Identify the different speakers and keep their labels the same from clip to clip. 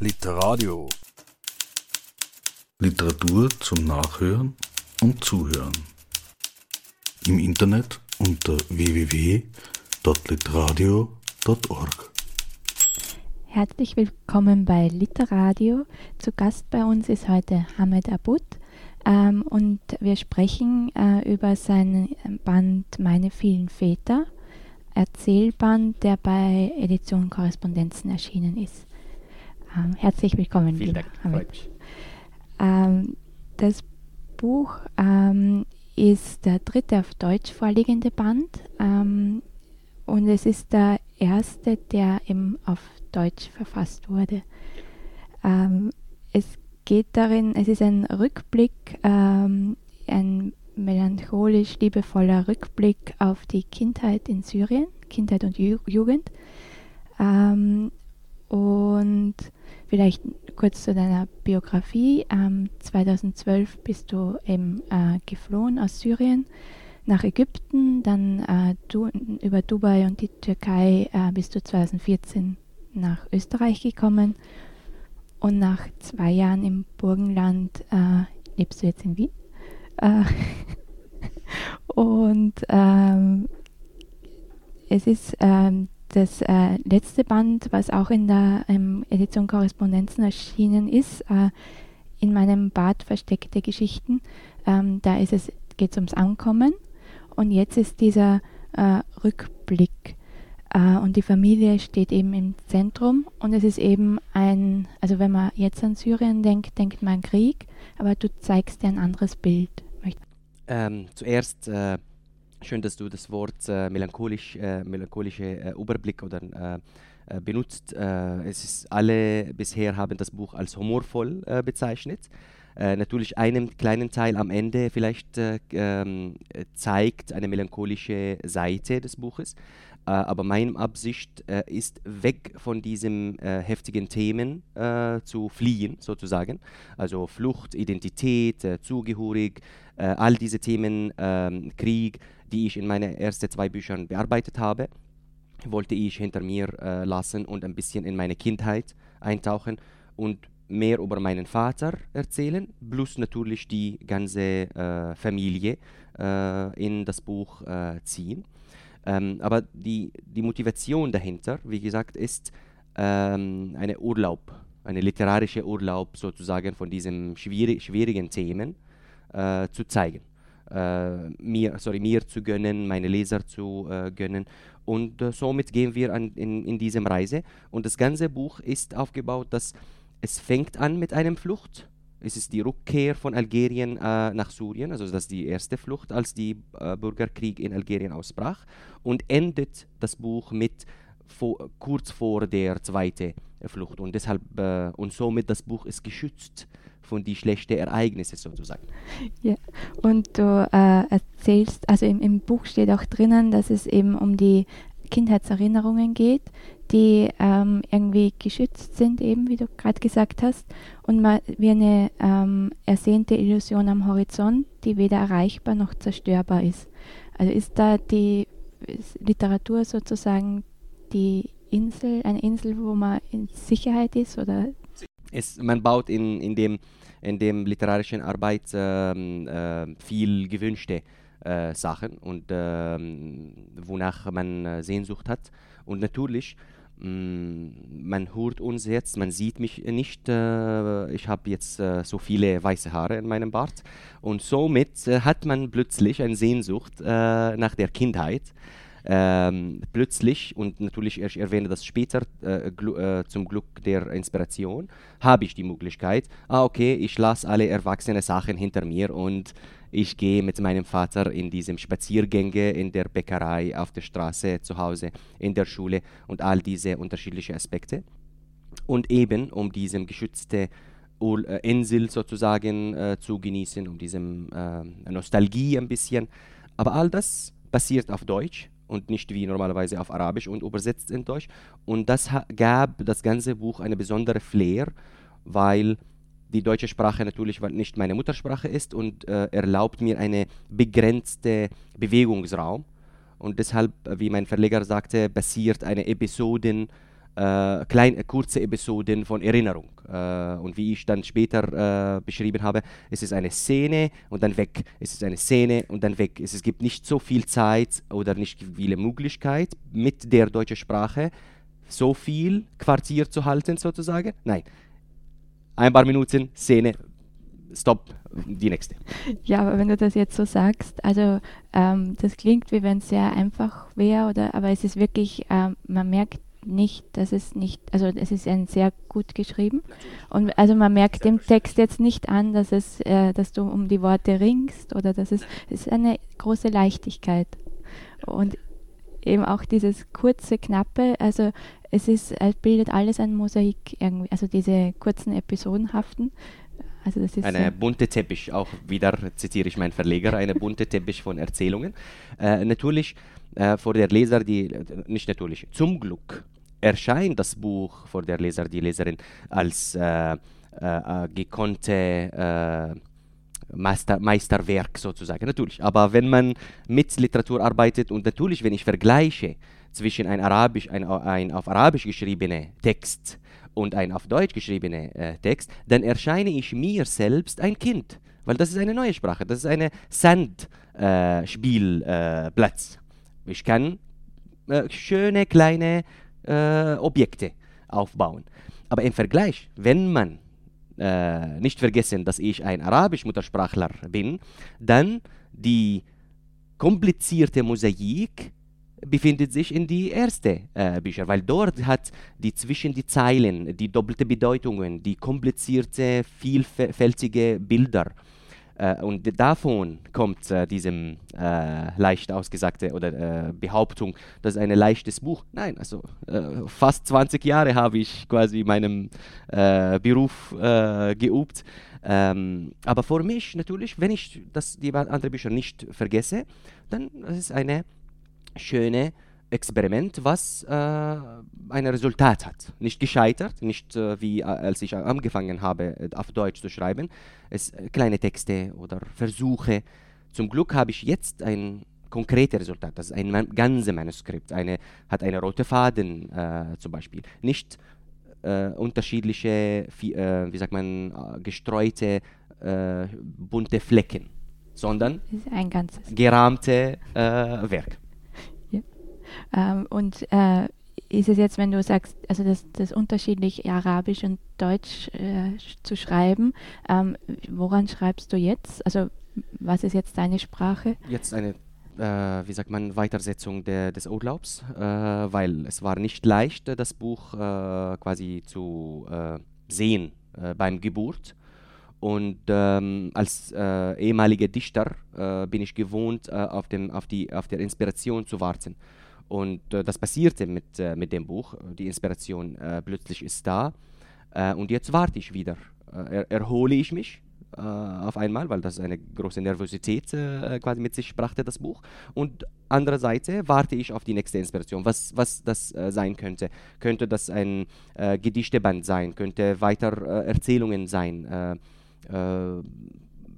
Speaker 1: Literadio.
Speaker 2: Literatur zum Nachhören und Zuhören. Im Internet unter www.literadio.org.
Speaker 3: Herzlich willkommen bei Literadio. Zu Gast bei uns ist heute Hamed Abud ähm, und wir sprechen äh, über seinen Band Meine vielen Väter, Erzählband, der bei Edition Korrespondenzen erschienen ist. Ähm, herzlich willkommen.
Speaker 4: Vielen Dank.
Speaker 3: Ähm, das Buch ähm, ist der dritte auf Deutsch vorliegende Band ähm, und es ist der erste, der eben auf Deutsch verfasst wurde. Ähm, es geht darin, es ist ein Rückblick, ein melancholisch liebevoller Rückblick auf die Kindheit in Syrien, Kindheit und Ju Jugend. Und vielleicht kurz zu deiner Biografie. Ähm, 2012 bist du eben äh, geflohen aus Syrien nach Ägypten, dann äh, du, über Dubai und die Türkei äh, bist du 2014 nach Österreich gekommen und nach zwei Jahren im Burgenland äh, lebst du jetzt in Wien. Äh, und ähm, es ist ähm, das äh, letzte Band, was auch in der ähm, Edition Korrespondenzen erschienen ist, äh, in meinem Bad versteckte Geschichten. Ähm, da geht es geht's ums Ankommen und jetzt ist dieser äh, Rückblick äh, und die Familie steht eben im Zentrum und es ist eben ein, also wenn man jetzt an Syrien denkt, denkt man an Krieg, aber du zeigst dir ein anderes Bild.
Speaker 4: Ähm, zuerst äh, schön, dass du das Wort äh, melancholisch, äh, melancholische äh, Überblick oder äh, benutzt. es ist alle bisher haben das Buch als humorvoll bezeichnet. natürlich einen kleinen Teil am Ende vielleicht ähm, zeigt eine melancholische Seite des Buches. Äh, aber meine Absicht äh, ist, weg von diesen äh, heftigen Themen zu fliehen, sozusagen. Also Flucht, Identität, zugehörig, all diese Themen, ähm, Krieg, die ich in meinen ersten zwei Büchern bearbeitet habe, wollte ich hinter mir lassen und ein bisschen in meine Kindheit eintauchen und mehr über meinen Vater erzählen, plus natürlich die ganze äh, Familie äh, in das Buch äh, ziehen. Ähm, aber die, die Motivation dahinter, wie gesagt, ist ähm, eine Urlaub, eine literarische Urlaub sozusagen von diesen schwierig, schwierigen Themen äh, zu zeigen. Äh, mir, sorry, mir zu gönnen, meine Leser zu äh, gönnen. Und äh, somit gehen wir an, in, in diesem Reise. Und das ganze Buch ist aufgebaut, dass es fängt an mit einem Flucht es ist die Rückkehr von Algerien äh, nach Syrien, also das ist die erste Flucht, als der äh, Bürgerkrieg in Algerien ausbrach, und endet das Buch mit vor, kurz vor der zweiten Flucht. Und deshalb äh, und somit das Buch ist geschützt von die schlechten Ereignisse sozusagen.
Speaker 3: Ja, und du äh, erzählst, also im, im Buch steht auch drinnen, dass es eben um die Kindheitserinnerungen geht, die ähm, irgendwie geschützt sind, eben wie du gerade gesagt hast, und man, wie eine ähm, ersehnte Illusion am Horizont, die weder erreichbar noch zerstörbar ist. Also ist da die Literatur sozusagen die Insel, eine Insel, wo man in Sicherheit ist? Oder?
Speaker 4: Es, man baut in, in, dem, in dem literarischen Arbeit ähm, äh, viel gewünschte äh, Sachen und ähm, wonach man äh, Sehnsucht hat. Und natürlich Mm, man hört uns jetzt, man sieht mich nicht. Äh, ich habe jetzt äh, so viele weiße Haare in meinem Bart. Und somit äh, hat man plötzlich eine Sehnsucht nach der Kindheit. Ähm, plötzlich, und natürlich, ich erwähne das später, äh, äh, zum Glück der Inspiration, habe ich die Möglichkeit, ah, okay, ich lasse alle erwachsene Sachen hinter mir und ich gehe mit meinem Vater in diesem Spaziergänge, in der Bäckerei, auf der Straße, zu Hause, in der Schule und all diese unterschiedlichen Aspekte. Und eben, um diese geschützte äh, Insel sozusagen äh, zu genießen, um diese äh, Nostalgie ein bisschen. Aber all das basiert auf Deutsch und nicht wie normalerweise auf Arabisch und übersetzt in Deutsch. Und das gab das ganze Buch eine besondere Flair, weil die deutsche Sprache natürlich nicht meine Muttersprache ist und äh, erlaubt mir eine begrenzte Bewegungsraum. Und deshalb, äh, wie mein Verleger sagte, basiert eine Episoden äh, kleine, kurze Episoden von Erinnerung. Äh, und wie ich dann später äh, beschrieben habe, es ist eine Szene und dann weg. Es ist eine Szene und dann weg. Es, es gibt nicht so viel Zeit oder nicht viele Möglichkeit mit der deutschen Sprache so viel Quartier zu halten sozusagen. Nein, ein paar Minuten, Szene, stopp, die nächste.
Speaker 3: Ja, aber wenn du das jetzt so sagst, also ähm, das klingt, wie wenn es sehr einfach wäre, aber es ist wirklich, ähm, man merkt nicht, dass es nicht, also es ist ein sehr gut geschrieben. Und also man merkt dem Text jetzt nicht an, dass es, äh, dass du um die Worte ringst oder dass es, es ist eine große Leichtigkeit. Und eben auch dieses kurze, knappe, also es ist, es bildet alles ein Mosaik irgendwie, also diese kurzen Episodenhaften. Also das ist
Speaker 4: eine bunte Teppich, auch wieder zitiere ich meinen Verleger, eine bunte Teppich von Erzählungen. Äh, natürlich äh, vor der Leser, die, nicht natürlich, zum Glück erscheint das Buch vor der Leser, die Leserin als äh, äh, äh gekonnte äh, Meister, Meisterwerk sozusagen, natürlich. Aber wenn man mit Literatur arbeitet und natürlich, wenn ich vergleiche zwischen ein, Arabisch, ein, ein auf Arabisch geschriebener Text und ein auf Deutsch geschriebener äh, Text, dann erscheine ich mir selbst ein Kind, weil das ist eine neue Sprache, das ist ein Sandspielplatz. Äh, äh, ich kann äh, schöne kleine äh, Objekte aufbauen. Aber im Vergleich, wenn man äh, nicht vergessen, dass ich ein Arabisch-Muttersprachler bin, dann die komplizierte Mosaik befindet sich in die erste äh, Bücher, weil dort hat die zwischen die Zeilen, die doppelte Bedeutungen, die komplizierte, vielfältige Bilder äh, und davon kommt äh, diesem äh, leicht ausgesagte oder äh, Behauptung, das ist ein leichtes Buch. Nein, also äh, fast 20 Jahre habe ich quasi meinem äh, Beruf geübt. Ähm, aber für mich natürlich, wenn ich das, die anderen Bücher nicht vergesse, dann ist es eine schöne Experiment, was äh, ein Resultat hat. Nicht gescheitert, nicht äh, wie äh, als ich angefangen habe, äh, auf Deutsch zu schreiben. Es äh, kleine Texte oder Versuche. Zum Glück habe ich jetzt ein konkretes Resultat. Das ist ein man ganzes Manuskript. Eine, hat eine rote Faden äh, zum Beispiel. Nicht unterschiedliche, wie sagt man, gestreute, bunte Flecken, sondern
Speaker 3: ein ganzes
Speaker 4: gerahmte Werk.
Speaker 3: Ähm, und äh, ist es jetzt, wenn du sagst, also das, das unterschiedlich Arabisch und Deutsch äh, zu schreiben, ähm, woran schreibst du jetzt? Also was ist jetzt deine Sprache?
Speaker 4: Jetzt eine, äh, wie sagt man, Weitersetzung der, des Urlaubs, äh, weil es war nicht leicht, das Buch äh, quasi zu äh, sehen beim Geburt. Und ähm, als ehemaliger Dichter bin ich gewohnt, auf, dem, auf, die, auf der Inspiration zu warten. Und äh, das passierte mit, äh, mit dem Buch. Die Inspiration äh, plötzlich ist da. Äh, und jetzt warte ich wieder. Äh, er, erhole ich mich äh, auf einmal, weil das eine große Nervosität quasi mit sich brachte, das Buch. Und andererseits warte ich auf die nächste Inspiration, was, was das sein könnte. Könnte das ein Gedichteband sein, könnte weiter Erzählungen sein,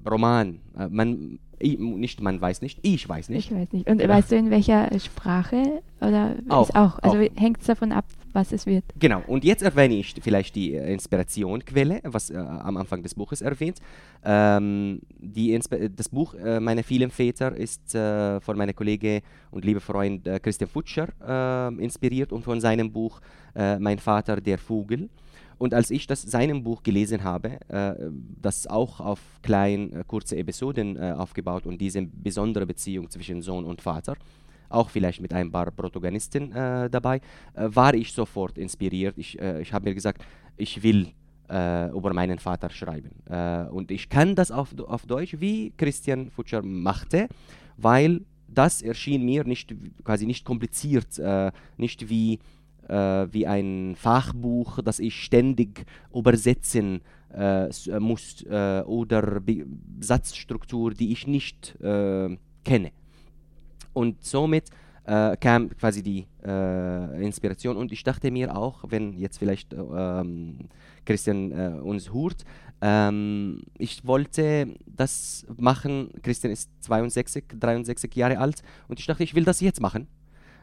Speaker 4: Roman. man ich, nicht man weiß nicht, ich weiß nicht.
Speaker 3: Ich weiß nicht. Und ja. weißt du in welcher Sprache? Oder
Speaker 4: auch,
Speaker 3: auch? Also hängt es davon ab, was es wird.
Speaker 4: Genau. Und jetzt erwähne ich vielleicht die äh, Inspirationquelle, was äh, am Anfang des Buches erwähnt. Ähm, die das Buch äh, Meine vielen Väter ist äh, von meinem Kollege und lieben Freund äh, Christian Futscher ähm, inspiriert und von seinem Buch äh, Mein Vater, der Vogel. Und als ich das seinem Buch gelesen habe, äh, das auch auf klein, äh, kurze Episoden äh, aufgebaut und diese besondere Beziehung zwischen Sohn und Vater, auch vielleicht mit ein paar Protagonisten äh, dabei, äh, war ich sofort inspiriert. Ich, äh, ich habe mir gesagt, ich will über meinen Vater schreiben. und ich kann das auf, auf Deutsch, wie Christian Futscher machte, weil das erschien mir nicht quasi nicht kompliziert, nicht wie wie ein Fachbuch, das ich ständig übersetzen äh, äh muss äh, oder Be Satzstruktur, die ich nicht äh, kenne. Und somit äh, kam quasi die Inspiration und ich dachte mir auch, wenn jetzt vielleicht ähm, Christian uns hört, ähm, ich wollte das machen. Christian ist 62, 63 Jahre alt und ich dachte, ich will das jetzt machen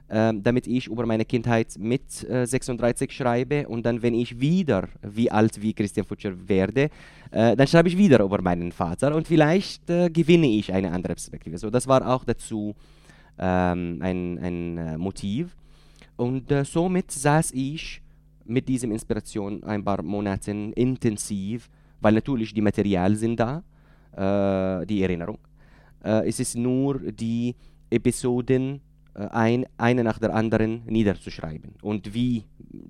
Speaker 4: ähm, damit ich über meine Kindheit mit äh, 36 schreibe und dann, wenn ich wieder wie alt wie Christian Futscher werde, äh, dann schreibe ich wieder über meinen Vater und vielleicht äh, gewinne ich eine andere Perspektive. So, das war auch dazu ähm, ein, ein äh, Motiv. Und äh, somit saß ich mit dieser Inspiration ein paar Monate intensiv, weil natürlich die Materialien sind da, äh, die Erinnerung. es ist nur die Episoden ein, eine nach der anderen niederzuschreiben und wie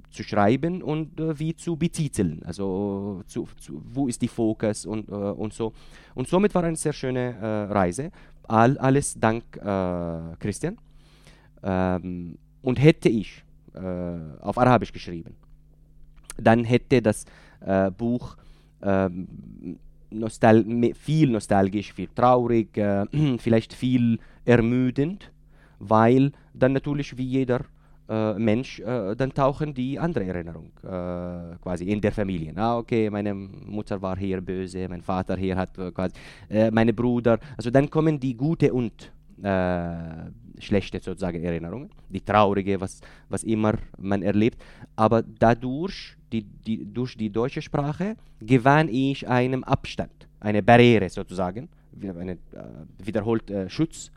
Speaker 4: zu schreiben und äh, wie zu betiteln. Also zu, zu, wo ist die Fokus und, äh, und so. Und somit war eine sehr schöne äh, Reise. All, alles dank äh, Christian. Ähm, und hätte ich äh, auf Arabisch geschrieben, dann hätte das Buch ähm, nostal viel nostalgisch, viel traurig, vielleicht viel ermüdend weil dann natürlich wie jeder äh, Mensch, äh, dann tauchen die andere Erinnerungen äh, quasi in der Familie. Ah, okay, meine Mutter war hier böse, mein Vater hier hat äh, quasi, äh, meine Bruder. Also dann kommen die gute und äh, schlechte sozusagen Erinnerungen, die traurige, was, was immer man erlebt. Aber dadurch, die, die, durch die deutsche Sprache, gewann ich einen Abstand, eine Barriere sozusagen, einen wiederholt Schutz,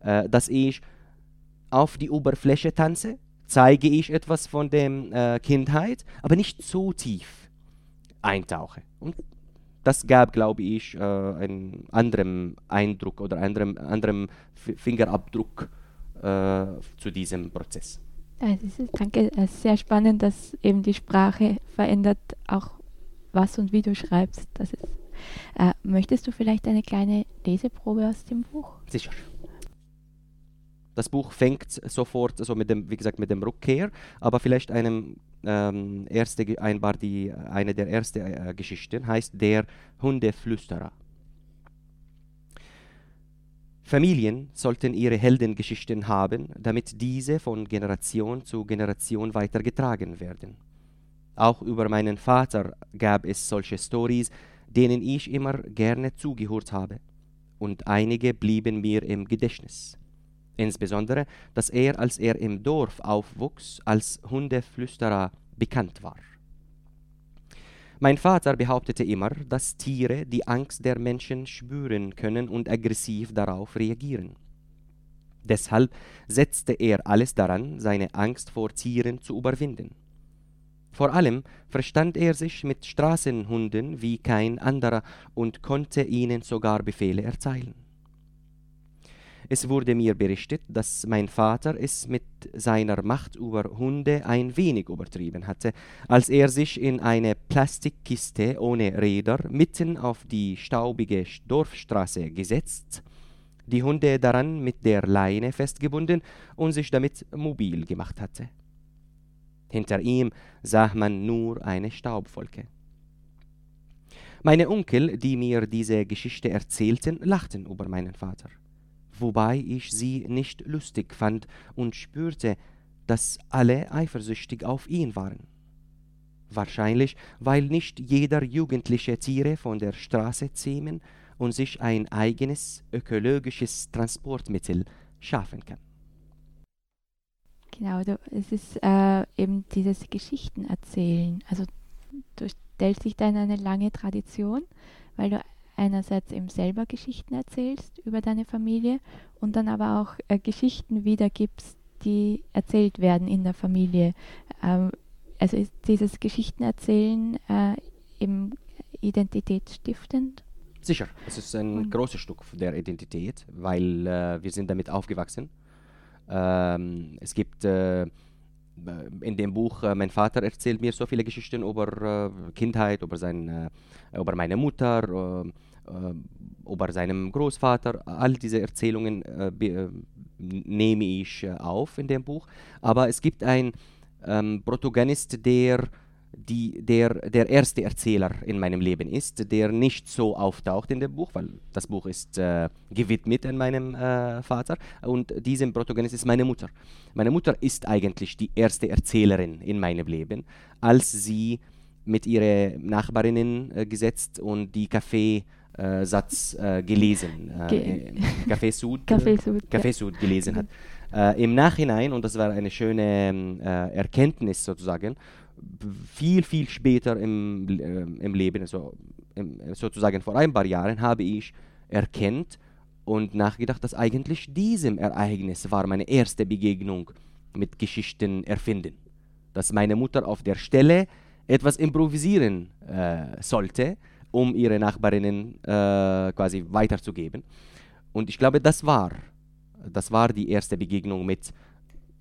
Speaker 4: dass ich auf die Oberfläche tanze, zeige ich etwas von der äh, Kindheit, aber nicht so tief eintauche. Und das gab, glaube ich, äh, einen anderen Eindruck oder einen anderen Fingerabdruck äh, zu diesem Prozess.
Speaker 3: Ist, danke, es ist sehr spannend, dass eben die Sprache verändert, auch was und wie du schreibst. Das ist, äh, möchtest du vielleicht eine kleine Leseprobe aus dem Buch?
Speaker 4: Sicher. Das Buch fängt sofort also mit dem, wie gesagt, mit dem Rückkehr, aber vielleicht einem ähm, erste einbar die eine der ersten äh, Geschichten heißt der Hundeflüsterer. Familien sollten ihre Heldengeschichten haben, damit diese von Generation zu Generation weitergetragen werden. Auch über meinen Vater gab es solche Stories, denen ich immer gerne zugehört habe, und einige blieben mir im Gedächtnis insbesondere, dass er, als er im Dorf aufwuchs, als Hundeflüsterer bekannt war. Mein Vater behauptete immer, dass Tiere die Angst der Menschen spüren können und aggressiv darauf reagieren. Deshalb setzte er alles daran, seine Angst vor Tieren zu überwinden. Vor allem verstand er sich mit Straßenhunden wie kein anderer und konnte ihnen sogar Befehle erteilen. Es wurde mir berichtet, dass mein Vater es mit seiner Macht über Hunde ein wenig übertrieben hatte, als er sich in eine Plastikkiste ohne Räder mitten auf die staubige Dorfstraße gesetzt, die Hunde daran mit der Leine festgebunden und sich damit mobil gemacht hatte. Hinter ihm sah man nur eine Staubwolke. Meine Onkel, die mir diese Geschichte erzählten, lachten über meinen Vater wobei ich sie nicht lustig fand und spürte, dass alle eifersüchtig auf ihn waren. Wahrscheinlich, weil nicht jeder Jugendliche Tiere von der Straße zähmen und sich ein eigenes ökologisches Transportmittel schaffen kann.
Speaker 3: Genau, es ist äh, eben dieses Geschichten erzählen. Also du stellst dich da in eine lange Tradition, weil du einerseits eben selber Geschichten erzählst über deine Familie und dann aber auch äh, Geschichten wiedergibst, die erzählt werden in der Familie. Ähm, also ist dieses Geschichtenerzählen äh, eben identitätsstiftend?
Speaker 4: Sicher, es ist ein und großes Stück der Identität, weil äh, wir sind damit aufgewachsen. Ähm, es gibt äh, in dem Buch, äh, mein Vater erzählt mir so viele Geschichten über äh, Kindheit, über, sein, äh, über meine Mutter, über seinen Großvater. All diese Erzählungen nehme ich auf in dem Buch. Aber es gibt einen ähm, Protagonist, der die, der der erste Erzähler in meinem Leben ist, der nicht so auftaucht in dem Buch, weil das Buch ist äh, gewidmet an meinem äh, Vater und diesem Protagonist ist meine Mutter. Meine Mutter ist eigentlich die erste Erzählerin in meinem Leben, als sie mit ihren Nachbarinnen äh, gesetzt und die Kaffee Satz äh, gelesen, äh, Café Sud,
Speaker 3: Café Sud,
Speaker 4: Café Sud gelesen hat. Äh, Im Nachhinein, und das war eine schöne ähm, äh, Erkenntnis sozusagen, viel, viel später im, äh, im Leben, also im, sozusagen vor ein paar Jahren, habe ich erkennt und nachgedacht, dass eigentlich diesem Ereignis war meine erste Begegnung mit Geschichten erfinden. Dass meine Mutter auf der Stelle etwas improvisieren äh, sollte, um ihre Nachbarinnen äh, quasi weiterzugeben. Und ich glaube, das war, das war die erste Begegnung mit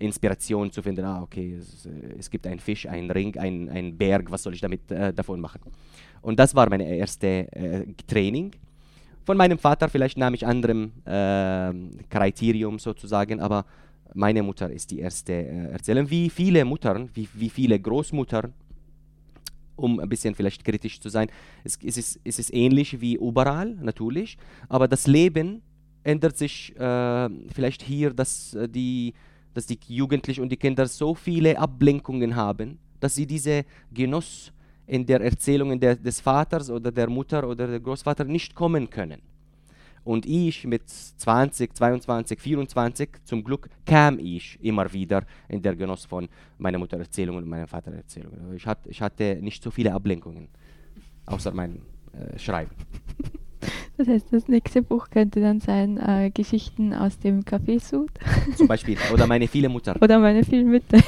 Speaker 4: Inspiration zu finden. Ah, okay, es, es gibt einen Fisch, einen Ring, einen, Berg, was soll ich damit äh, davon machen? Und das war mein erstes äh, Training. Von meinem Vater vielleicht nahm ich anderem äh, Kriterium sozusagen, aber meine Mutter ist die erste äh, Erzählerin. Wie viele Muttern, wie, wie viele Großmuttern, um ein bisschen vielleicht kritisch zu sein, es, es, ist, es ist ähnlich wie überall natürlich, aber das Leben ändert sich äh, vielleicht hier, dass äh, die dass die Jugendlichen und die Kinder so viele Ablenkungen haben, dass sie diese Genuss in der Erzählung der, des Vaters oder der Mutter oder der Großvater nicht kommen können. Und ich mit 20, 22, 24, zum Glück kam ich immer wieder in der Genuss von meiner Mutter Erzählung und meiner Vater Erzählung. Ich, hat, ich hatte nicht so viele Ablenkungen, außer mein äh, Schreiben.
Speaker 3: Das heißt, das nächste Buch könnte dann sein äh, Geschichten aus dem Kaffeesud.
Speaker 4: Zum Beispiel. Oder meine viele Mutter.
Speaker 3: Oder meine viele Mütter.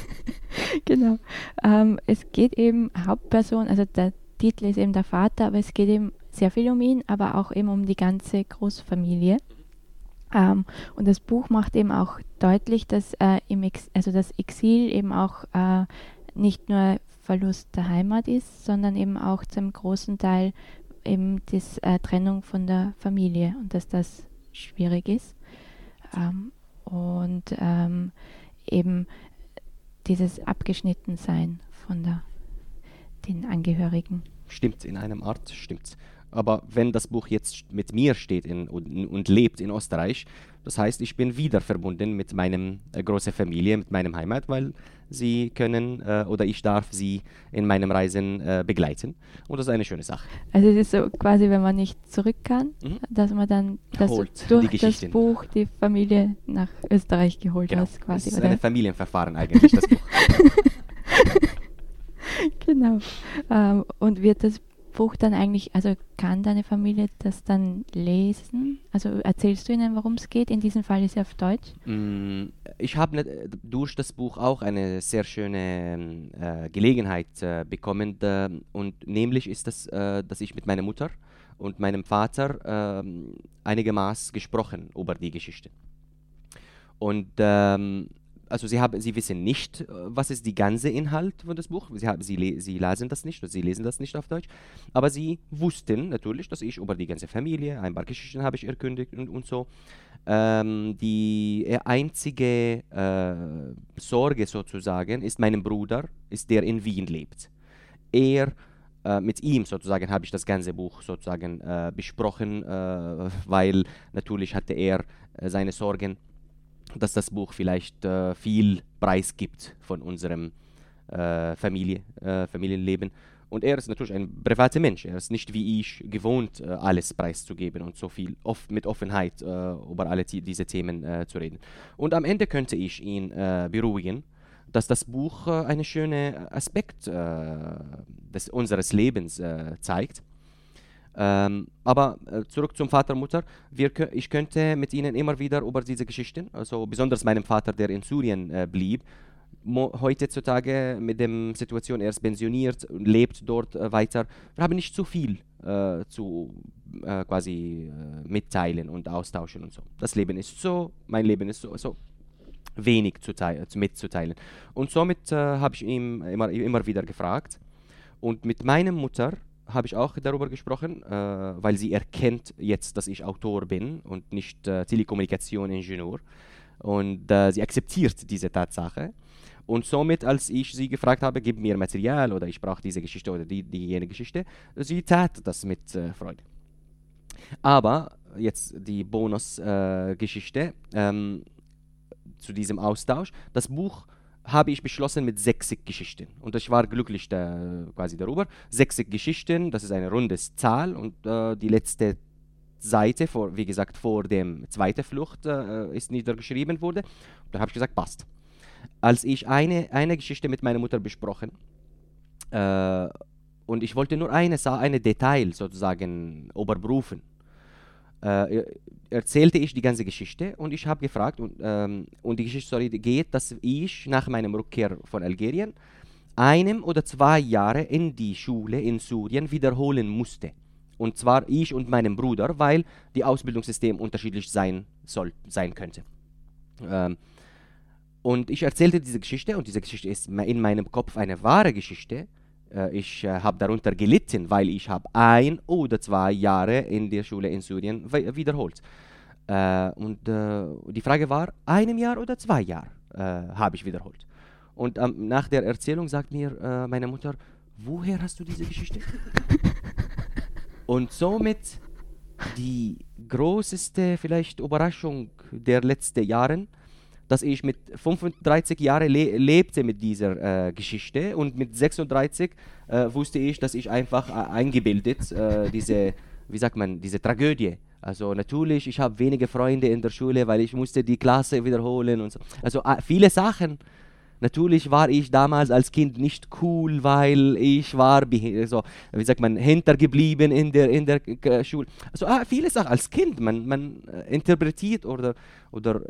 Speaker 3: genau. Ähm, es geht eben Hauptperson, also der Titel ist eben der Vater, aber es geht eben sehr viel um ihn, aber auch eben um die ganze Großfamilie. Ähm, und das Buch macht eben auch deutlich, dass äh, im Ex also das Exil eben auch äh, nicht nur Verlust der Heimat ist, sondern eben auch zum großen Teil eben die äh, Trennung von der Familie und dass das schwierig ist. Ähm, und ähm, eben dieses Abgeschnittensein von der, den Angehörigen.
Speaker 4: Stimmt, in einem Art stimmt. Aber wenn das Buch jetzt mit mir steht in, und, und lebt in Österreich, das heißt, ich bin wieder verbunden mit meiner äh, großen Familie, mit meinem Heimat, weil sie können äh, oder ich darf sie in meinem Reisen äh, begleiten. Und das ist eine schöne Sache.
Speaker 3: Also es ist so quasi, wenn man nicht zurück kann, mhm. dass man dann das durch das Buch die Familie nach Österreich geholt
Speaker 4: genau.
Speaker 3: hat.
Speaker 4: Quasi, das ist ein Familienverfahren eigentlich, das Buch.
Speaker 3: genau. Ähm, und wird das Buch dann eigentlich, also kann deine Familie das dann lesen? Also erzählst du ihnen, worum es geht? In diesem Fall ist es auf Deutsch.
Speaker 4: Mm, ich habe durch das Buch auch eine sehr schöne äh, Gelegenheit äh, bekommen. Äh, und nämlich ist das, äh, dass ich mit meiner Mutter und meinem Vater äh, einigermaßen gesprochen über die Geschichte. Und ähm, also sie, haben, sie wissen nicht, äh, was ist die ganze Inhalt von das Buch. Sie, haben, sie, sie lesen das nicht, sie lesen das nicht auf Deutsch. Aber sie wussten natürlich, dass ich über die ganze Familie, ein paar Geschichten habe ich erkündigt und, und so. Ähm, die einzige äh, Sorge sozusagen ist meinem Bruder, ist der in Wien lebt. Er äh, mit ihm sozusagen habe ich das ganze Buch sozusagen äh, besprochen, äh, weil natürlich hatte er äh, seine Sorgen dass das Buch vielleicht äh, viel Preis gibt von unserem äh, Familie, äh, Familienleben. Und er ist natürlich ein privater Mensch. Er ist nicht wie ich gewohnt, äh, alles preiszugeben und so viel off mit Offenheit äh, über alle diese Themen äh, zu reden. Und am Ende könnte ich ihn beruhigen, dass das Buch einen schönen Aspekt des, unseres Lebens zeigt ähm, aber äh, zurück zum Vater Mutter. Wir, ich könnte mit ihnen immer wieder über diese Geschichten, also besonders meinem Vater, der in Syrien äh, blieb, heutzutage mit der Situation, er ist pensioniert und lebt dort äh, weiter. Wir haben nicht so viel äh, zu äh, quasi äh, mitteilen und austauschen und so. Das Leben ist so, mein Leben ist so, so wenig zu mitzuteilen. Und somit habe ich ihn immer, immer wieder gefragt. Und mit meiner Mutter habe ich auch darüber gesprochen, äh, weil sie erkennt jetzt, dass ich Autor bin und nicht äh, Telekommunikation-Ingenieur. Und äh, sie akzeptiert diese Tatsache. Und somit, als ich sie gefragt habe, gib mir Material oder ich brauche diese Geschichte oder die, die jene Geschichte, sie tat das mit äh, Freude. Aber jetzt die Bonusgeschichte äh, ähm, zu diesem Austausch. Das Buch habe ich beschlossen mit 60 Geschichten. Und ich war glücklich da, quasi darüber. 60 Geschichten, das ist eine runde Zahl und äh, die letzte Seite, vor, wie gesagt, vor dem zweiten Flucht äh, ist niedergeschrieben wurde. Da habe ich gesagt, passt. Als ich eine, eine Geschichte mit meiner Mutter besprochen äh, und ich wollte nur eine, eine Detail sozusagen überprüfen, äh, erzählte ich die ganze Geschichte und ich habe gefragt und, ähm, und die Geschichte sorry, geht, dass ich nach meinem Rückkehr von Algerien einem oder zwei Jahre in die Schule in Syrien wiederholen musste. Und zwar ich und meinem Bruder, weil die Ausbildungssystem unterschiedlich sein, soll, sein könnte. Ähm, und ich erzählte diese Geschichte und diese Geschichte ist in meinem Kopf eine wahre Geschichte. Äh, ich äh, habe darunter gelitten, weil ich habe ein oder zwei Jahre in der Schule in Syrien wiederholt. Äh, und die Frage war, einem Jahr oder zwei Jahre habe ich wiederholt. Und ähm, nach der Erzählung sagt mir äh, meine Mutter, woher hast du diese Geschichte? Und somit die größte vielleicht Überraschung der letzten Jahre, dass ich mit 35 Jahren le lebte mit dieser äh, Geschichte und mit 36 äh, wusste ich, dass ich einfach äh, eingebildet äh, diese, wie sagt man, diese Tragödie. Also natürlich, ich habe wenige Freunde in der Schule, weil ich musste die Klasse wiederholen und so. Also äh, viele Sachen Natürlich war ich damals als Kind nicht cool, weil ich war, so, wie sagt man, hintergeblieben in der, in der Schule. Also ah, viele Sachen als Kind, man, man interpretiert oder, oder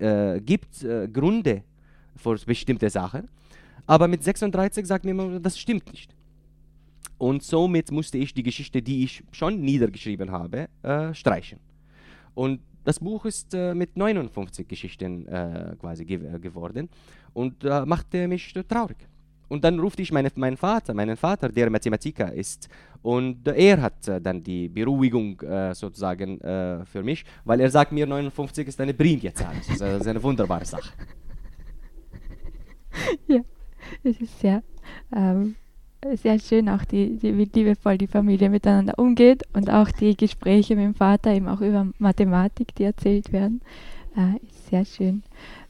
Speaker 4: äh, gibt äh, Gründe für bestimmte Sachen. Aber mit 36 sagt mir das stimmt nicht. Und somit musste ich die Geschichte, die ich schon niedergeschrieben habe, äh, streichen. Und das Buch ist äh, mit 59 Geschichten äh, quasi ge äh, geworden und äh, machte mich traurig. Und dann rufte ich meine, meinen Vater, meinen Vater, der Mathematiker ist, und er hat äh, dann die Beruhigung äh, sozusagen für mich, weil er sagt mir, 59 ist eine brillige Zahl, das ist, das ist eine wunderbare Sache.
Speaker 3: Ja, es ist sehr ähm, sehr schön, auch die, die, wie liebevoll die Familie miteinander umgeht und auch die Gespräche mit dem Vater eben auch über Mathematik, die erzählt werden. Äh, ist sehr schön.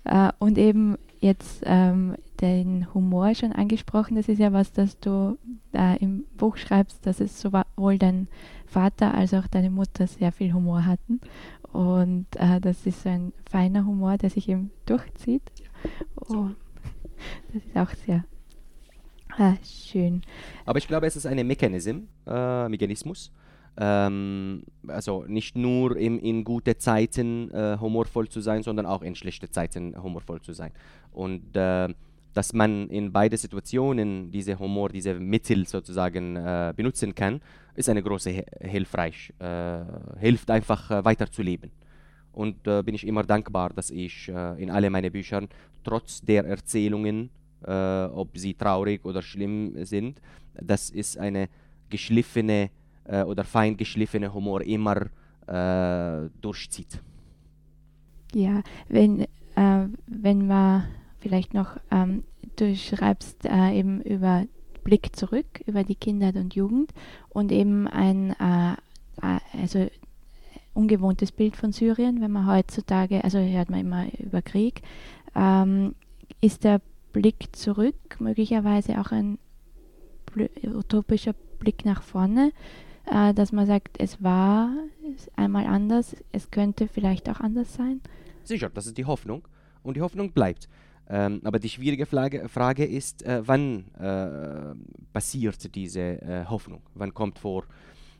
Speaker 3: Äh, und eben jetzt ähm, den Humor schon angesprochen, das ist ja was, das du äh, im Buch schreibst, dass es sowohl dein Vater als auch deine Mutter sehr viel Humor hatten. Und äh, das ist so ein feiner Humor, der sich eben durchzieht. Oh, das ist auch sehr Ah, schön.
Speaker 4: Aber ich glaube, es ist ein Mechanism, äh, Mechanismus. Ähm, also nicht nur im, in gute Zeiten äh, humorvoll zu sein, sondern auch in schlechte Zeiten humorvoll zu sein. Und äh, dass man in beide Situationen diese Humor, diese Mittel sozusagen äh, benutzen kann, ist eine große hilfreich, äh, hilft einfach äh, weiterzuleben. Und äh, bin ich immer dankbar, dass ich in alle meine Büchern trotz der Erzählungen äh, ob sie traurig oder schlimm sind. Das ist eine geschliffene äh, oder fein geschliffene Humor immer äh, durchzieht.
Speaker 3: Ja, wenn, äh, wenn man vielleicht noch, ähm, du schreibst äh, eben über Blick zurück, über die Kindheit und Jugend und eben ein, äh, also ungewohntes Bild von Syrien, wenn man heutzutage, also hört man immer über Krieg, ähm, ist der Blick zurück, möglicherweise auch ein utopischer Blick nach vorne, äh, dass man sagt, es war einmal anders, es könnte vielleicht auch anders sein?
Speaker 4: Sicher, das ist die Hoffnung und die Hoffnung bleibt. Ähm, aber die schwierige Frage, Frage ist, äh, wann äh, passiert diese äh, Hoffnung? Wann kommt vor?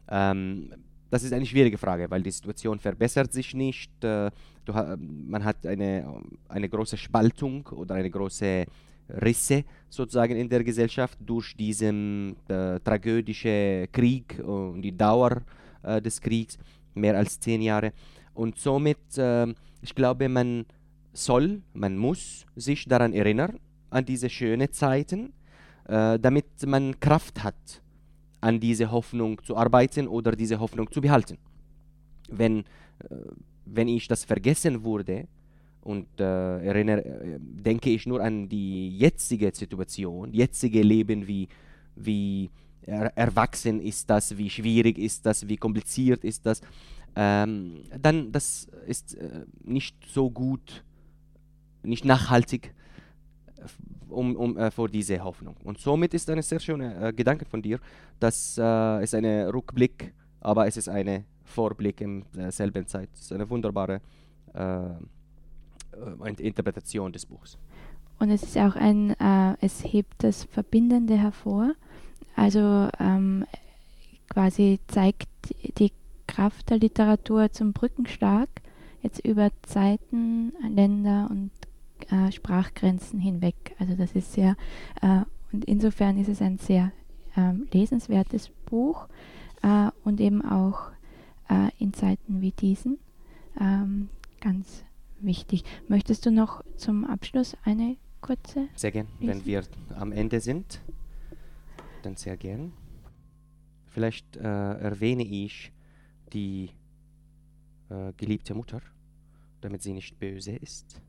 Speaker 4: Ähm, das ist eine schwierige Frage, weil die Situation verbessert sich nicht. Äh, man hat eine, eine große Spaltung oder eine große Risse sozusagen in der Gesellschaft durch diesen äh, tragödischen Krieg und die Dauer äh, des Kriegs, mehr als zehn Jahre. Und somit, äh, ich glaube, man soll, man muss sich daran erinnern, an diese schönen Zeiten, äh, damit man Kraft hat, an diese Hoffnung zu arbeiten oder diese Hoffnung zu behalten. Wenn, äh, wenn ich das vergessen würde, und äh, erinnere, äh, denke ich nur an die jetzige Situation, jetzige Leben, wie, wie er, erwachsen ist das, wie schwierig ist das, wie kompliziert ist das, ähm, dann das ist äh, nicht so gut, nicht nachhaltig um, um, äh, vor diese Hoffnung. Und somit ist ein sehr schöner äh, Gedanke von dir, dass äh, es ein Rückblick, aber es ist eine Vorblick im äh, selben Zeit. Es ist eine wunderbare äh, äh, Interpretation des Buchs.
Speaker 3: Und es ist auch ein, äh, es hebt das Verbindende hervor. Also ähm, quasi zeigt die Kraft der Literatur zum Brückenschlag jetzt über Zeiten, Länder und äh, Sprachgrenzen hinweg. Also das ist sehr, äh, und insofern ist es ein sehr ähm, lesenswertes Buch äh, und eben auch äh, in Zeiten wie diesen ähm, ganz wichtig. Möchtest du noch zum Abschluss eine kurze?
Speaker 4: Sehr gern, wenn wir am Ende sind, dann sehr gern. Vielleicht äh, erwähne ich die äh, geliebte Mutter, damit sie nicht böse ist.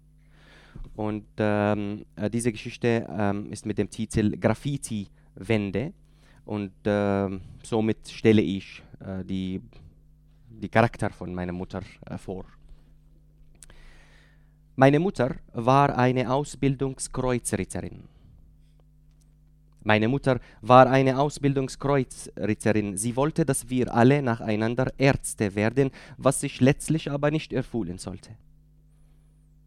Speaker 4: Und ähm, äh, diese Geschichte ähm, ist mit dem Titel Graffiti-Wände. Und ähm, somit stelle ich äh, die, die Charakter von meiner Mutter äh, vor. Meine Mutter war eine Ausbildungskreuzritterin. Meine Mutter war eine Ausbildungskreuzritterin. Sie wollte, dass wir alle nacheinander Ärzte werden, was sich letztlich aber nicht erfüllen sollte.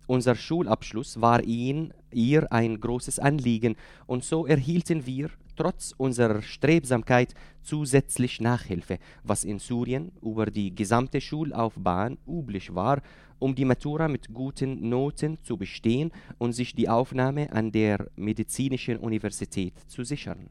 Speaker 4: Unser Schulabschluss war ihn, ihr ein großes Anliegen, und so erhielten wir trotz unserer Strebsamkeit zusätzlich Nachhilfe, was in Syrien über die gesamte Schullaufbahn üblich war, um die Matura mit guten Noten zu bestehen und sich die Aufnahme an der medizinischen Universität zu sichern.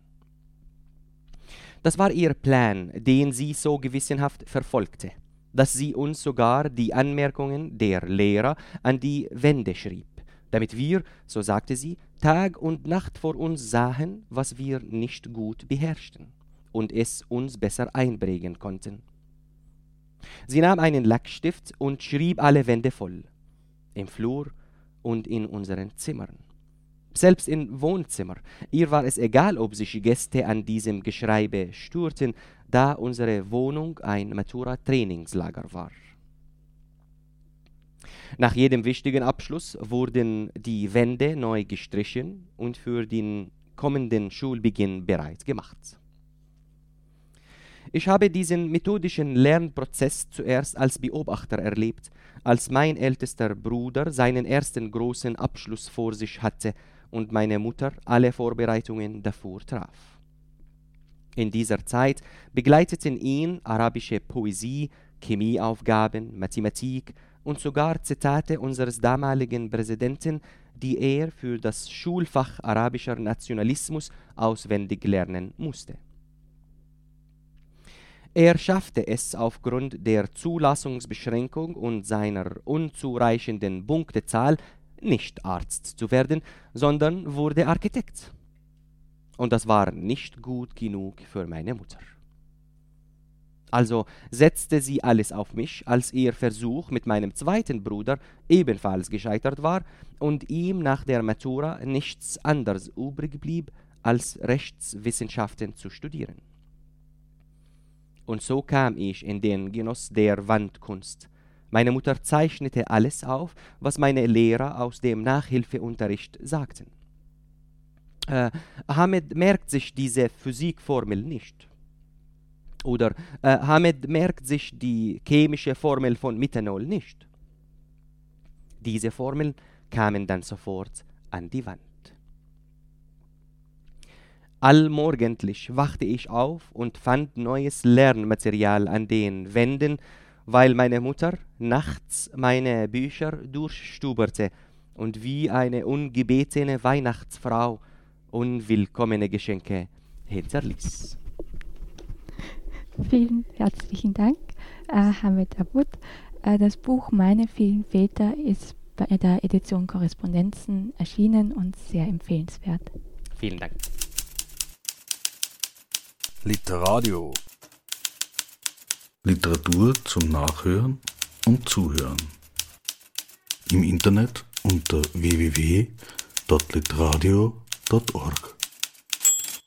Speaker 4: Das war ihr Plan, den sie so gewissenhaft verfolgte, dass sie uns sogar die Anmerkungen der Lehrer an die Wände schrieb, damit wir, so sagte sie, Tag und Nacht vor uns sahen, was wir nicht gut beherrschten und es uns besser einprägen konnten. Sie nahm einen Lackstift und schrieb alle Wände voll, im Flur und in unseren Zimmern. Selbst im Wohnzimmer. Ihr war es egal, ob sich Gäste an diesem Geschreibe störten, da unsere Wohnung ein Matura-Trainingslager war. Nach jedem wichtigen Abschluss wurden die Wände neu gestrichen und für den kommenden Schulbeginn bereit gemacht. Ich habe diesen methodischen Lernprozess zuerst als Beobachter erlebt, als mein ältester Bruder seinen ersten großen Abschluss vor sich hatte und meine Mutter alle Vorbereitungen dafür traf. In dieser Zeit begleiteten ihn arabische Poesie, Chemieaufgaben, Mathematik und sogar Zitate unseres damaligen Präsidenten, die er für das Schulfach arabischer Nationalismus auswendig lernen musste. Er schaffte es aufgrund der Zulassungsbeschränkung und seiner unzureichenden Punktezahl nicht Arzt zu werden, sondern wurde Architekt. Und das war nicht gut genug für meine Mutter. Also setzte sie alles auf mich, als ihr Versuch mit meinem zweiten Bruder ebenfalls gescheitert war und ihm nach der Matura nichts anderes übrig blieb, als Rechtswissenschaften zu studieren. Und so kam ich in den Genuss der Wandkunst. Meine Mutter zeichnete alles auf, was meine Lehrer aus dem Nachhilfeunterricht sagten. Äh, Hamed merkt sich diese Physikformel nicht. Oder äh, Hamed merkt sich die chemische Formel von Methanol nicht. Diese Formeln kamen dann sofort an die Wand. Allmorgendlich wachte ich auf und fand neues Lernmaterial an den Wänden, weil meine Mutter nachts meine Bücher durchstuberte und wie eine ungebetene Weihnachtsfrau unwillkommene Geschenke hinterließ.
Speaker 3: Vielen herzlichen Dank, äh, Hamid Abud. Äh, das Buch Meine vielen Väter ist bei der Edition Korrespondenzen erschienen und sehr empfehlenswert.
Speaker 4: Vielen Dank.
Speaker 2: Literadio. Literatur zum Nachhören und Zuhören. Im Internet unter www.literadio.org.